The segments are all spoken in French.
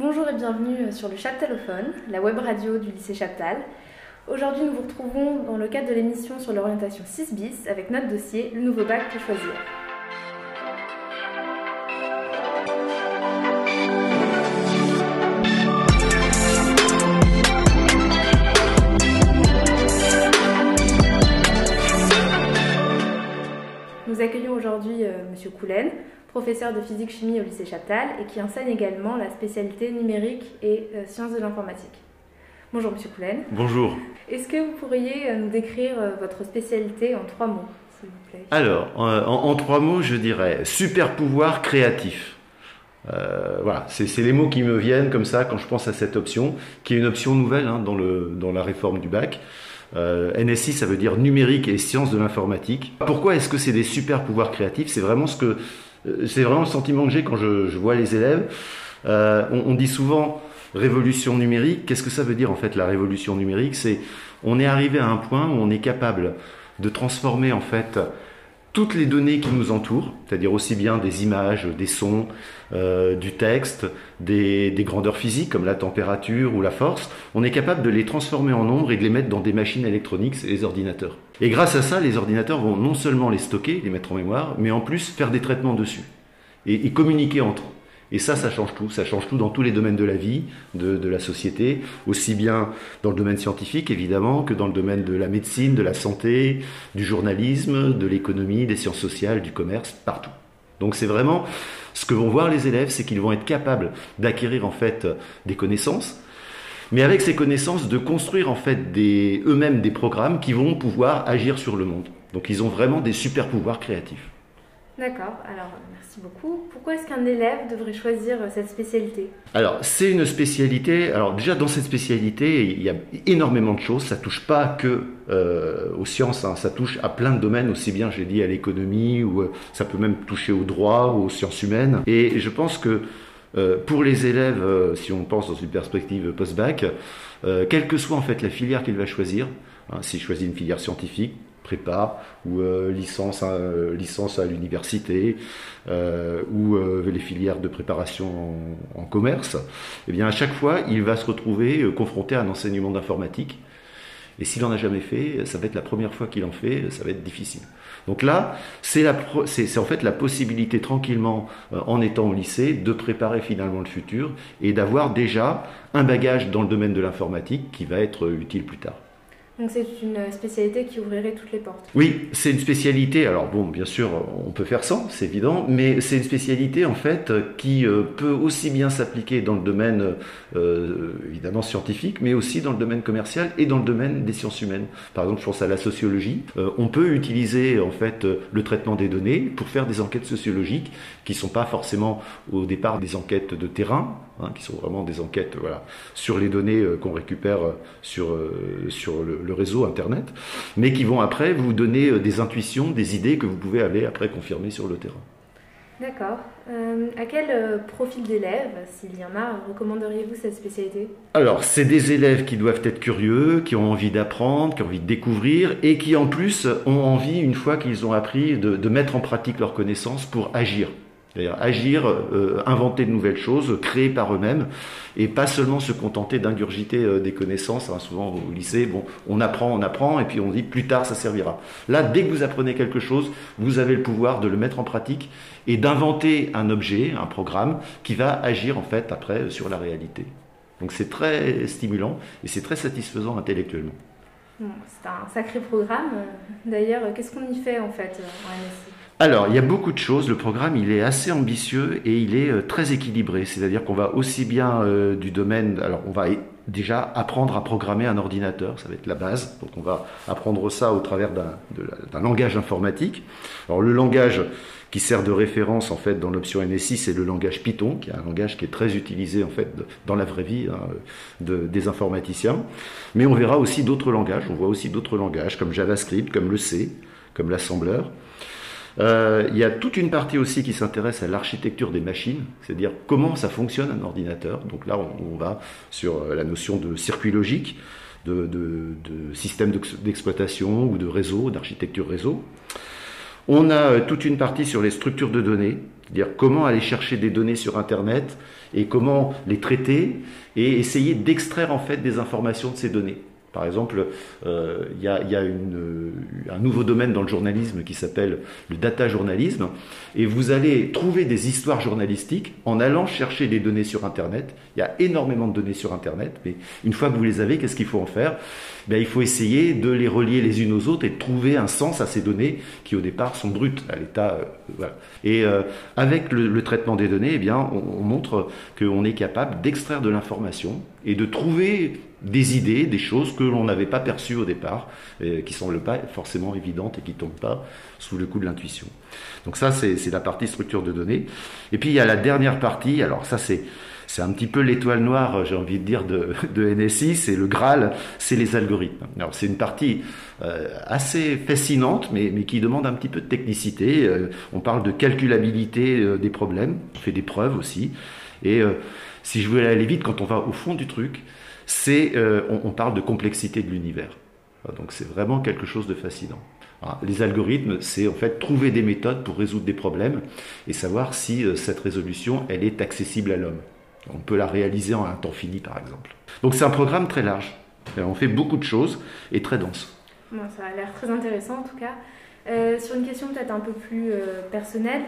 Bonjour et bienvenue sur le Chaptalophone, la web radio du lycée Chaptal. Aujourd'hui, nous vous retrouvons dans le cadre de l'émission sur l'orientation 6 bis avec notre dossier Le nouveau bac pour choisir. Nous accueillons aujourd'hui euh, Monsieur professeur de physique-chimie au lycée Chaptal et qui enseigne également la spécialité numérique et euh, sciences de l'informatique. Bonjour Monsieur Coulen. Bonjour. Est-ce que vous pourriez euh, nous décrire euh, votre spécialité en trois mots, s'il vous plaît? Alors, en, en trois mots, je dirais super pouvoir créatif. Euh, voilà, c'est les mots qui me viennent comme ça quand je pense à cette option, qui est une option nouvelle hein, dans, le, dans la réforme du bac. Euh, NSI, ça veut dire numérique et sciences de l'informatique. Pourquoi est-ce que c'est des super pouvoirs créatifs? C'est vraiment ce que c'est vraiment le sentiment que j'ai quand je, je, vois les élèves. Euh, on, on, dit souvent révolution numérique. Qu'est-ce que ça veut dire en fait la révolution numérique? C'est on est arrivé à un point où on est capable de transformer en fait toutes les données qui nous entourent, c'est-à-dire aussi bien des images, des sons, euh, du texte, des, grandeurs physiques comme la température ou la force, on est capable de les transformer en nombres et de les mettre dans des machines électroniques, et les ordinateurs. Et grâce à ça, les ordinateurs vont non seulement les stocker, les mettre en mémoire, mais en plus faire des traitements dessus et, et communiquer entre eux. Et ça, ça change tout. Ça change tout dans tous les domaines de la vie, de, la société, aussi bien dans le domaine scientifique, évidemment, que dans le domaine de la médecine, de la santé, du journalisme, de l'économie, des sciences sociales, du commerce, partout. Donc c'est vraiment ce que vont voir les élèves, c'est qu'ils vont être capables d'acquérir en fait des connaissances, mais avec ces connaissances de construire en fait eux-mêmes des programmes qui vont pouvoir agir sur le monde. Donc ils ont vraiment des super pouvoirs créatifs. D'accord, alors merci beaucoup. Pourquoi est-ce qu'un élève devrait choisir cette spécialité? Alors c'est une spécialité, alors déjà dans cette spécialité il y a énormément de choses, ça touche pas que euh, aux sciences, hein. ça touche à plein de domaines, aussi bien j'ai dit à l'économie, ou euh, ça peut même toucher au droit, ou aux sciences humaines. Et je pense que euh, pour les élèves, euh, si on pense dans une perspective post-bac, euh, quelle que soit en fait la filière qu'il va choisir, hein, s'il choisit une filière scientifique, ou euh, licence, euh, à l'université euh, ou les filières de préparation en, en, commerce, eh bien à chaque fois il va se retrouver confronté à un enseignement d'informatique. Et s'il n'en a jamais fait, ça va être la première fois qu'il en fait, ça va être difficile. Donc là, c'est en fait la possibilité tranquillement, en étant au lycée, de préparer finalement le futur et d'avoir déjà un bagage dans le domaine de l'informatique qui va être utile plus tard. Donc c'est une spécialité qui ouvrirait toutes les portes. Oui, c'est une spécialité. Alors bon, bien sûr, on peut faire sans, c'est évident, mais c'est une spécialité en fait qui euh, peut aussi bien s'appliquer dans le domaine euh, évidemment scientifique, mais aussi dans le domaine commercial et dans le domaine des sciences humaines. Par exemple, je pense à la sociologie. Euh, on peut utiliser en fait le traitement des données pour faire des enquêtes sociologiques qui sont pas forcément au départ des enquêtes de terrain, hein, qui sont vraiment des enquêtes voilà sur les données qu'on récupère sur sur le, le réseau Internet, mais qui vont après vous donner des intuitions, des idées que vous pouvez aller après confirmer sur le terrain. D'accord. Euh, à quel euh, profil d'élèves, s'il y en a, recommanderiez-vous cette spécialité? Alors, c'est des élèves qui doivent être curieux, qui ont envie d'apprendre, qui ont envie de découvrir, et qui en plus ont envie, une fois qu'ils ont appris, de, de mettre en pratique leurs connaissances pour agir. C'est-à-dire agir, euh, inventer de nouvelles choses, créer par eux-mêmes, et pas seulement se contenter d'ingurgiter euh, des connaissances. Hein, souvent au lycée, on apprend, on apprend, et puis on dit plus tard ça servira. Là, dès que vous apprenez quelque chose, vous avez le pouvoir de le mettre en pratique et d'inventer un objet, un programme qui va agir en fait après sur la réalité. Donc c'est très stimulant et c'est très satisfaisant intellectuellement. C'est un sacré programme. D'ailleurs, qu'est-ce qu'on y fait en fait en MSI alors, il y a beaucoup de choses. Le programme, il est assez ambitieux et il est euh, très équilibré. C'est-à-dire qu'on va aussi bien euh, du domaine. Alors, on va déjà apprendre à programmer un ordinateur, ça va être la base. Donc, on va apprendre ça au travers d'un langage informatique. Alors, le langage qui sert de référence en fait dans l'option NSI, c'est le langage Python, qui est un langage qui est très utilisé en fait dans la vraie vie hein, de, des informaticiens. Mais on verra aussi d'autres langages. On voit aussi d'autres langages comme JavaScript, comme le C, comme l'assembleur. Euh, il y a toute une partie aussi qui s'intéresse à l'architecture des machines, c'est-à-dire comment ça fonctionne un ordinateur. Donc là, on, va sur la notion de circuit logique, de, système d'exploitation ou de réseau, d'architecture réseau. On a toute une partie sur les structures de données, c'est-à-dire comment aller chercher des données sur Internet et comment les traiter et essayer d'extraire en fait des informations de ces données. Par exemple, euh, il y a, y a une, un nouveau domaine dans le journalisme qui s'appelle le data journalisme, et vous allez trouver des histoires journalistiques en allant chercher des données sur Internet. Il y a énormément de données sur Internet, mais une fois que vous les avez, qu'est-ce qu'il faut en faire? Ben, Il faut essayer de les relier les unes aux autres et de trouver un sens à ces données qui au départ sont brutes à l'état. Euh, voilà. Et euh, avec le, le, traitement des données, eh bien, on, on montre qu'on est capable d'extraire de l'information et de trouver des idées, des choses que l'on n'avait pas perçues au départ, et qui semblent pas forcément évidentes et qui tombent pas sous le coup de l'intuition. Donc ça, c'est la partie structure de données. Et puis il y a la dernière partie. Alors ça, c'est c'est un petit peu l'étoile noire, j'ai envie de dire, de, de NSI, c'est le Graal, c'est les algorithmes. Alors c'est une partie euh, assez fascinante, mais, mais, qui demande un petit peu de technicité. Euh, on parle de calculabilité euh, des problèmes, on fait des preuves aussi. Et euh, si je veux aller vite, quand on va au fond du truc, euh, on, parle de complexité de l'univers. Donc c'est vraiment quelque chose de fascinant. Les algorithmes, c'est en fait trouver des méthodes pour résoudre des problèmes et savoir si euh, cette résolution, elle est accessible à l'homme. On peut la réaliser en un temps fini, par exemple. Donc c'est un programme très large. On fait beaucoup de choses et très dense. Ça a l'air très intéressant en tout cas. Euh, sur une question peut-être un peu plus euh, personnelle,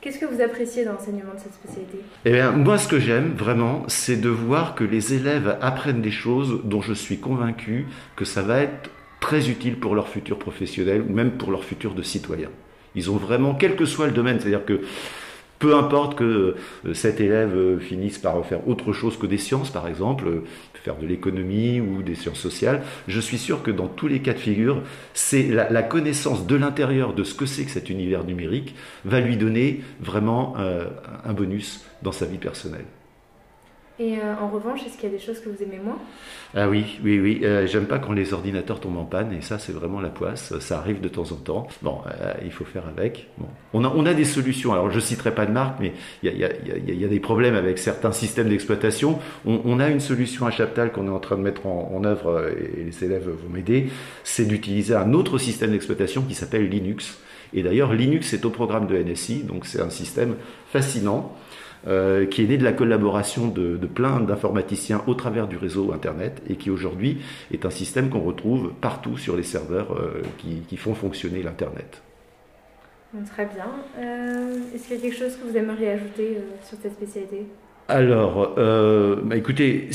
Qu'est-ce que vous appréciez dans l'enseignement de cette spécialité? Eh bien, moi, ce que j'aime vraiment, c'est de voir que les élèves apprennent des choses dont je suis convaincu que ça va être très utile pour leur futur professionnel ou même pour leur futur de citoyen. Ils ont vraiment, quel que soit le domaine, c'est-à-dire que peu importe que cet élève finisse par faire autre chose que des sciences, par exemple, faire de l'économie ou des sciences sociales, je suis sûr que dans tous les cas de figure, c'est la, connaissance de l'intérieur de ce que c'est que cet univers numérique va lui donner vraiment euh, un bonus dans sa vie personnelle. Et euh, en revanche, est-ce qu'il y a des choses que vous aimez moins? Ah oui, oui, oui. Euh, J'aime pas quand les ordinateurs tombent en panne, et ça, c'est vraiment la poisse. Ça arrive de temps en temps. Bon, euh, il faut faire avec. Bon. On, a, des solutions. Alors, je citerai pas de marque, mais il y a, des problèmes avec certains systèmes d'exploitation. On, a une solution à Chaptal qu'on est en train de mettre en œuvre, et les élèves vont m'aider. C'est d'utiliser un autre système d'exploitation qui s'appelle Linux. Et d'ailleurs, Linux est au programme de NSI, donc c'est un système fascinant. Euh, qui est né de la collaboration de, plein d'informaticiens au travers du réseau Internet et qui aujourd'hui est un système qu'on retrouve partout sur les serveurs euh, qui, qui, font fonctionner l'Internet. Très bien. Euh, Est-ce qu'il y a quelque chose que vous aimeriez ajouter sur cette spécialité? Alors, bah, écoutez,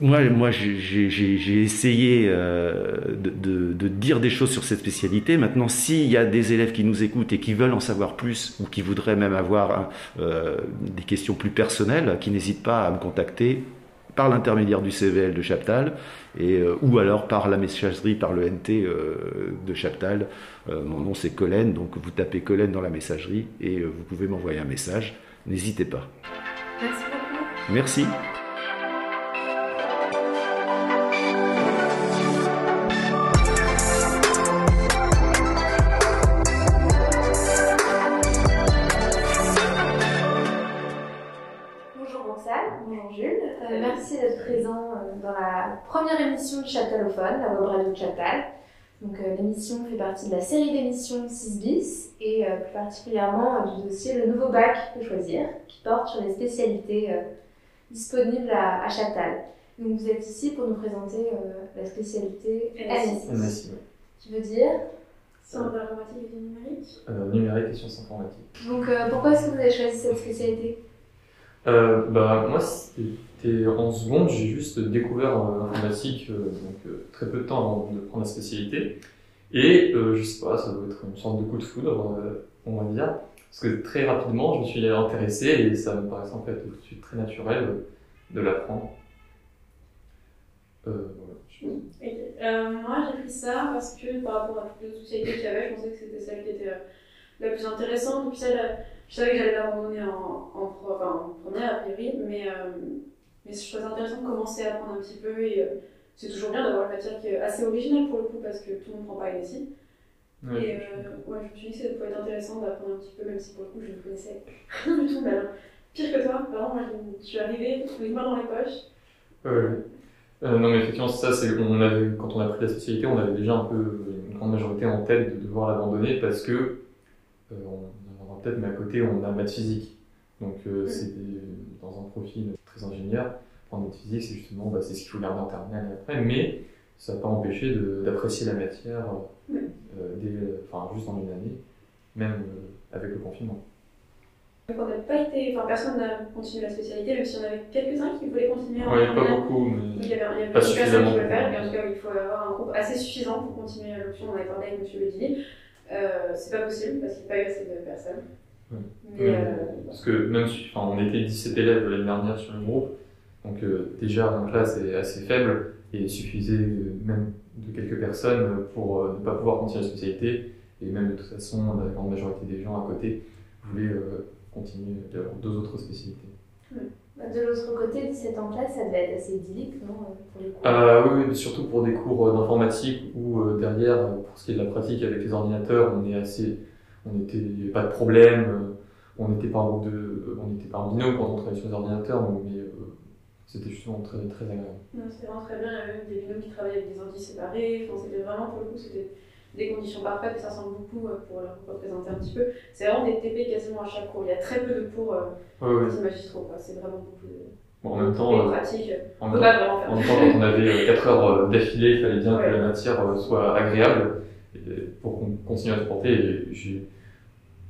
moi, moi j'ai essayé euh, de, dire des choses sur cette spécialité. Maintenant, s'il y a des élèves qui nous écoutent et qui veulent en savoir plus ou qui voudraient même avoir euh, des questions plus personnelles, qui n'hésitent pas à me contacter par l'intermédiaire du CVL de Chaptal et, euh, ou alors par la messagerie, par le NT euh, de Chaptal. Euh, mon nom c'est Collen, donc vous tapez Collen dans la messagerie et vous pouvez m'envoyer un message. N'hésitez pas. Merci beaucoup. Merci. merci d'être présent dans la première émission de Chaptalophone, la web radio de Chaptal. Donc euh, l'émission fait partie de la série d'émissions 6 bis et euh, plus particulièrement euh, du dossier Le Nouveau Bac que choisir, qui porte sur les spécialités euh, disponibles à, à. Donc vous êtes ici pour nous présenter la spécialité NSI. NSI. Qui veut dire Sciences de l'informatique et du numérique Numérique et sciences informatiques. Donc pourquoi est-ce que vous avez choisi cette spécialité? Bah, Moi, c'était en seconde, j'ai juste découvert l'informatique, euh, donc euh, très peu de temps avant de prendre la spécialité. Et euh, je sais pas, ça doit être une sorte de coup de foudre, euh, on va dire. Parce que très rapidement, je me suis intéressé et ça me paraissait en fait tout de suite très naturel de l'apprendre. Euh. Euh, moi, j'ai pris ça parce que par rapport à toutes les autres spécialités qu'il y avait, je pensais que c'était celle qui était la plus intéressante. Donc, celle, je savais que j'allais l'abandonner en, première, a priori, mais euh, mais je trouvais intéressant de commencer à apprendre un petit peu et euh, c'est toujours bien d'avoir une matière qui est assez originale pour le coup parce que tout le monde prend pas ici. Ouais, et euh, ouais, je me suis dit que ça pouvait être intéressant d'apprendre un petit peu, même si pour le coup je ne connaissais rien du tout. Mais alors, pire que toi, exemple, moi je suis arrivée les mains dans les poches. Ouais. Euh, non, mais effectivement, ça, c'est, on avait, quand on a pris la spécialité, on avait déjà un peu une grande majorité en tête de devoir l'abandonner parce que on en aura peut-être, mais à côté, on a maths physique. Donc, c'est dans un profil très ingénieur. En maths physique, c'est justement bah, c'est ce qu'il faut garder en terminale et après, mais ça n'a pas empêché d'apprécier la matière dès, enfin, juste en une année, même avec le confinement. On n'a pas été, enfin personne n'a continué la spécialité, même si on avait quelques-uns qui voulaient continuer en Oui, pas beaucoup, mais il y avait, il y avait pas personnes qui le faire, mais en tout cas, il faut avoir un groupe assez suffisant pour continuer l'option. On avait parlé avec M. Ledilly. Euh, c'est pas possible parce qu'il n'y a pas eu assez de personnes. Mais, euh, parce que même si enfin, on était 17 élèves l'année dernière sur le groupe, donc euh, déjà la classe est assez faible et il suffisait même de quelques personnes pour ne pas pouvoir continuer la spécialité. Et même de toute façon, la grande majorité des gens à côté voulaient continuer d'avoir deux autres spécialités. Bah, de l'autre côté, 17 en classe, ça devait être assez idyllique, non pour les cours? Euh, oui, oui, surtout pour des cours euh, d'informatique où euh, derrière, pour ce qui est de la pratique avec les ordinateurs, on est assez, on était, pas de problème, on était pas en de, on était pas en binôme quand on travaillait sur les ordinateurs, mais c'était justement très, très agréable. C'était vraiment très bien, il y avait même des binômes qui travaillaient avec des ordi séparés, enfin, c'était vraiment pour le coup, c'était des conditions parfaites et ça ressemble beaucoup euh, pour leur représenter un petit peu. C'est vraiment des TP quasiment à chaque cours. Il y a très peu de cours euh, ouais, magistraux. C'est vraiment beaucoup de. Bon, en même temps, euh, pratique. En, même temps, en même temps, quand on avait 4 heures d'affilée, il fallait bien que la matière soit agréable pour qu'on continue à se porter. J'ai,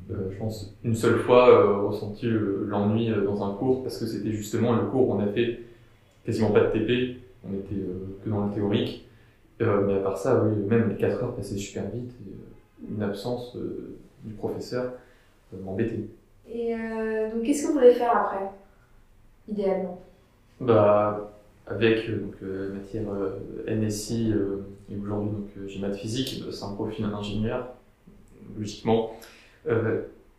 je pense, une seule fois ressenti l'ennui dans un cours parce que c'était justement le cours où on a fait quasiment pas de TP. On était que dans le théorique. Euh, mais à part ça, oui, même les 4 heures passaient super vite et euh, une absence euh, du professeur m'embêtait. Et donc, qu'est-ce que vous voulez faire après, idéalement? Bah, Avec donc, la matière NSI et aujourd'hui donc j'ai maths physique, c'est un profil d'ingénieur, logiquement,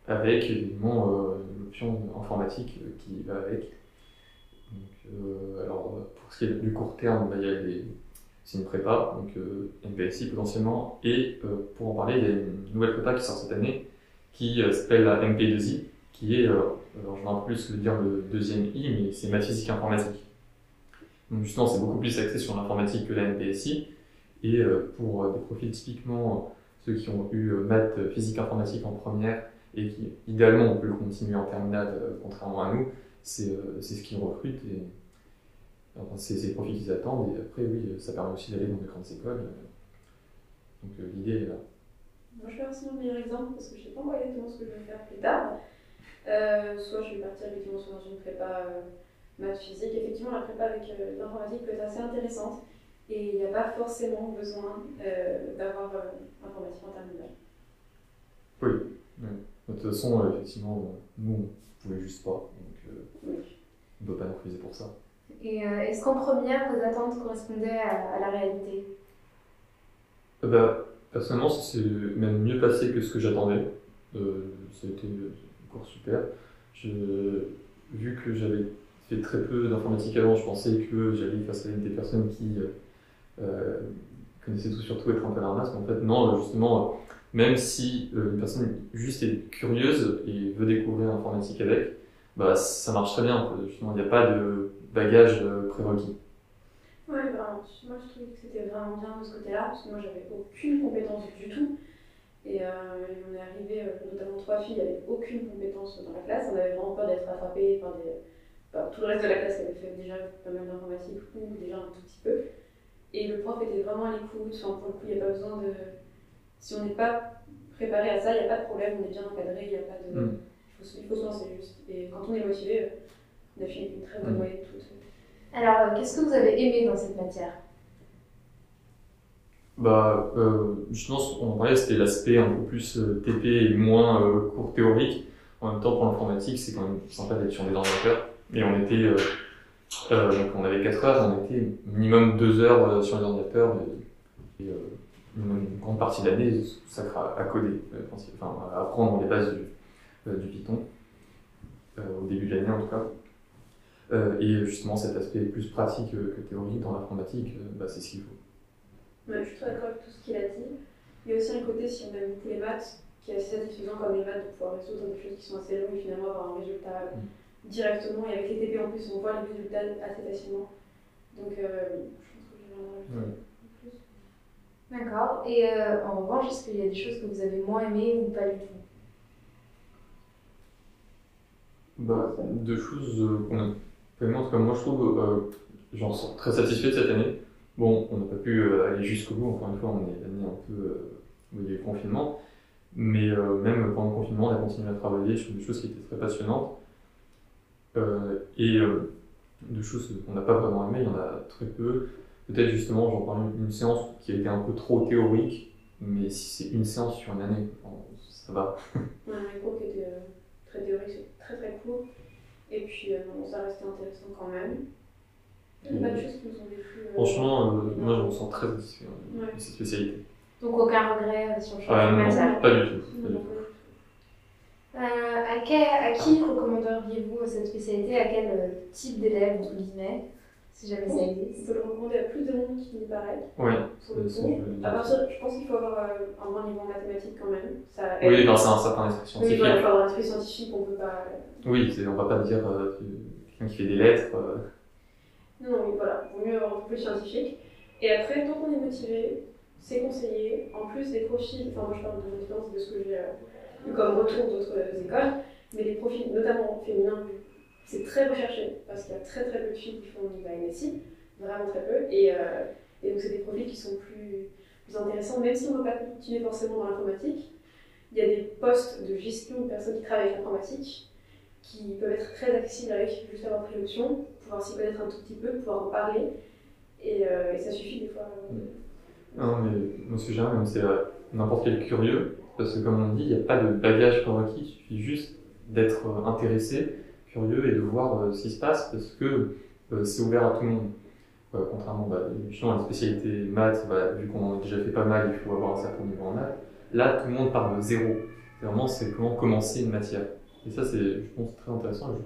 avec évidemment l'option informatique qui va avec. Donc, alors, pour ce qui est du court terme, bah, il y a les c'est une prépa, donc euh, MPSI potentiellement. Et euh, pour en parler, il y a une nouvelle prépa qui sort cette année qui euh, s'appelle la MP2I, qui est, alors je un peu plus le dire le deuxième I, mais c'est maths physique informatique. Donc justement, c'est beaucoup plus axé sur l'informatique que la MPSI. Et pour des profils typiquement ceux qui ont eu maths physique informatique en première et qui idéalement on peut le continuer en terminale contrairement à nous, c'est ce qu'ils recrutent. Et, c'est les profils qu'ils attendent, et après, oui, ça permet aussi d'aller dans des grandes écoles. Donc euh, l'idée est là. Moi, je vais aussi mon meilleur exemple parce que je ne sais pas encore exactement ce que je vais faire plus tard. Euh, soit je vais partir effectivement soit dans une prépa euh, maths physique. Effectivement, la prépa avec l'informatique peut être assez intéressante et il n'y a pas forcément besoin d'avoir l'informatique en terminale. Oui. De toute façon, effectivement, nous, on ne pouvait juste pas. Donc, oui. on ne peut pas nous refuser pour ça. Et euh, est-ce qu'en première, vos attentes correspondaient à, la réalité? Euh, bah, Personnellement, c'est même mieux passé que ce que j'attendais. Euh, ça a été un cours super. Je, vu que j'avais fait très peu d'informatique avant, je pensais que j'allais face à des personnes qui connaissaient tout sur tout être un peu la mais en fait, non, justement, même si une personne juste est curieuse et veut découvrir l'informatique avec, bah, ça marche très bien. Il n'y a pas de bagage euh, prérequis. Ouais, bah, moi je trouvais que c'était vraiment bien de ce côté-là, parce que moi j'avais aucune compétence du tout. Et euh, on est arrivé, euh, notamment trois filles, avec aucune compétence dans la classe. On avait vraiment peur d'être des, par tout le reste de la classe qui avait fait déjà pas mal d'informatique ou déjà un tout petit peu. Et le prof était vraiment à l'écoute. Enfin, pour le coup, il n'y a pas besoin de. Si on n'est pas préparé à ça, il n'y a pas de problème, on est bien encadré, il n'y a pas de. Mm. Il, faut, il faut se lancer juste. Et quand on est motivé, on a fait une très bonne moyenne toute. Alors, euh, qu'est-ce que vous avez aimé dans cette matière? Bah, euh, justement, ce qu'on parlait, c'était l'aspect un peu plus euh, TP et moins euh, cours théorique. En même temps, pour l'informatique, c'est quand même sympa d'être sur des ordinateurs. Et on était, donc on avait 4 heures, on était minimum 2 heures sur les ordinateurs. Et, une grande partie de l'année ça à coder, enfin à apprendre les bases du, du Python, au début de l'année en tout cas. Euh, et justement, cet aspect plus pratique que théorique dans l'informatique, euh, bah, c'est ce qu'il faut. je suis très d'accord avec tout ce qu'il a dit. Il y a aussi un côté, si on aime les maths, qui est assez satisfaisant comme les maths, de pouvoir résoudre des choses qui sont assez longues et finalement avoir un résultat mm. directement. Et avec les TP en plus, on voit les résultats assez facilement. Donc, euh, je pense que j'ai vraiment plus. D'accord. Et en revanche, est-ce qu'il y a des choses que vous avez moins aimées ou pas du tout? Bah, Deux choses qu'on a en tout cas, moi je trouve, euh, j'en sors très satisfait de cette année. Bon, on n'a pas pu aller jusqu'au bout, encore une fois, on est année un peu où il y a eu le confinement. Mais même pendant le confinement, on a continué à travailler sur des choses qui étaient très passionnantes. et de choses qu'on n'a pas vraiment aimées, il y en a très peu. Peut-être justement, j'en parle une séance qui a été un peu trop théorique, mais si c'est une séance sur une année, ça va. Ouais, un cours qui était euh, très théorique, très très court. Et puis, euh, bon, ça restait intéressant quand même. Il n'y a pas de choses qui nous ont déplu. Euh, Franchement, moi je me sens très satisfait de cette spécialité. Donc aucun regret sur le choix de matière Pas du tout. à, à, qui recommanderiez-vous cette spécialité? À quel type d'élève, entre guillemets? Si jamais ça existe. On peut le recommander à plus de monde qu'il n'y paraît. Oui. Pour le coup. À partir, je pense qu'il faut avoir euh, un bon niveau en mathématiques quand même. Ça oui, dans un certain esprit scientifique. Oui, il faut avoir un esprit scientifique, on peut pas. Oui, on va pas dire euh, quelqu'un qui fait des lettres. Euh. Non, non, oui, voilà. Il vaut mieux avoir un peu plus scientifique. Et après, tant qu'on est motivé, c'est conseillé. En plus des profils, enfin, moi je parle de mon expérience de ce que j'ai eu comme retour d'autres écoles, mais les profils, notamment féminins, c'est très recherché parce qu'il y a très très peu de filles qui font du MSI, vraiment très peu. Et, euh, donc, c'est des profils qui sont plus, plus intéressants, même si on ne va pas continuer forcément dans l'informatique. Il y a des postes de gestion de personnes qui travaillent avec l'informatique qui peuvent être très accessibles avec juste avoir pris l'option, pouvoir s'y connaître un tout petit peu, pouvoir en parler. Et, euh, ça suffit des fois. Euh, non, mais que j'aime, c'est n'importe quel curieux, parce que comme on dit, il n'y a pas de bagage prérequis, il suffit juste d'être intéressé curieux et de voir euh, ce qui se passe parce que euh, c'est ouvert à tout le monde. Euh, contrairement bah, à la spécialité maths, bah, vu qu'on en a déjà fait pas mal, il faut avoir un certain niveau en maths. Là, tout le monde part de zéro. Vraiment, c'est comment commencer une matière. Et ça, c'est, je pense, très intéressant.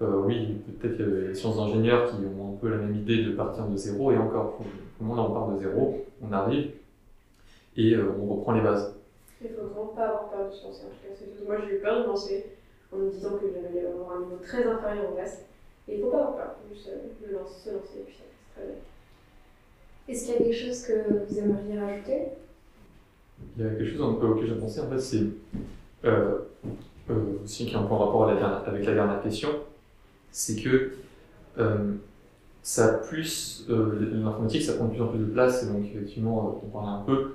Oui, peut-être qu'il y a les sciences d'ingénieurs qui ont un peu la même idée de partir de zéro, et encore, comment là on part de zéro, on arrive, et on reprend les bases. Il faut vraiment pas avoir peur de se en tout. Moi, j'ai eu peur de lancer en me disant que j'allais avoir un niveau très inférieur au reste. Et il ne faut pas avoir peur, juste euh, lancer, se lancer et puis ça passe très bien. Est-ce qu'il y a quelque chose que vous aimeriez rajouter? Il y a quelque chose auquel j'ai pensé, en fait, c'est euh, euh, aussi qui a un peu rapport avec la dernière question, c'est que euh, ça plus, euh, l'informatique, ça prend de plus en plus de place, et donc effectivement, on parlait un peu,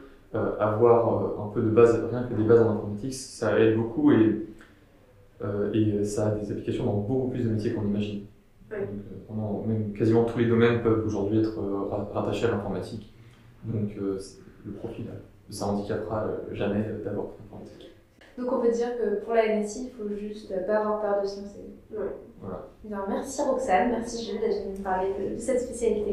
avoir un peu de base, rien que des bases en informatique, ça aide beaucoup, et et ça a des applications dans beaucoup plus de métiers qu'on imagine. Donc, euh, même quasiment tous les domaines peuvent aujourd'hui être euh, rattachés à l'informatique. Donc le profil, ça handicapera jamais d'avoir l'informatique. Donc on peut dire que pour la NSI, il faut juste pas avoir peur de se lancer. Voilà. merci Roxane, merci Jules d'être venu nous parler de cette spécialité.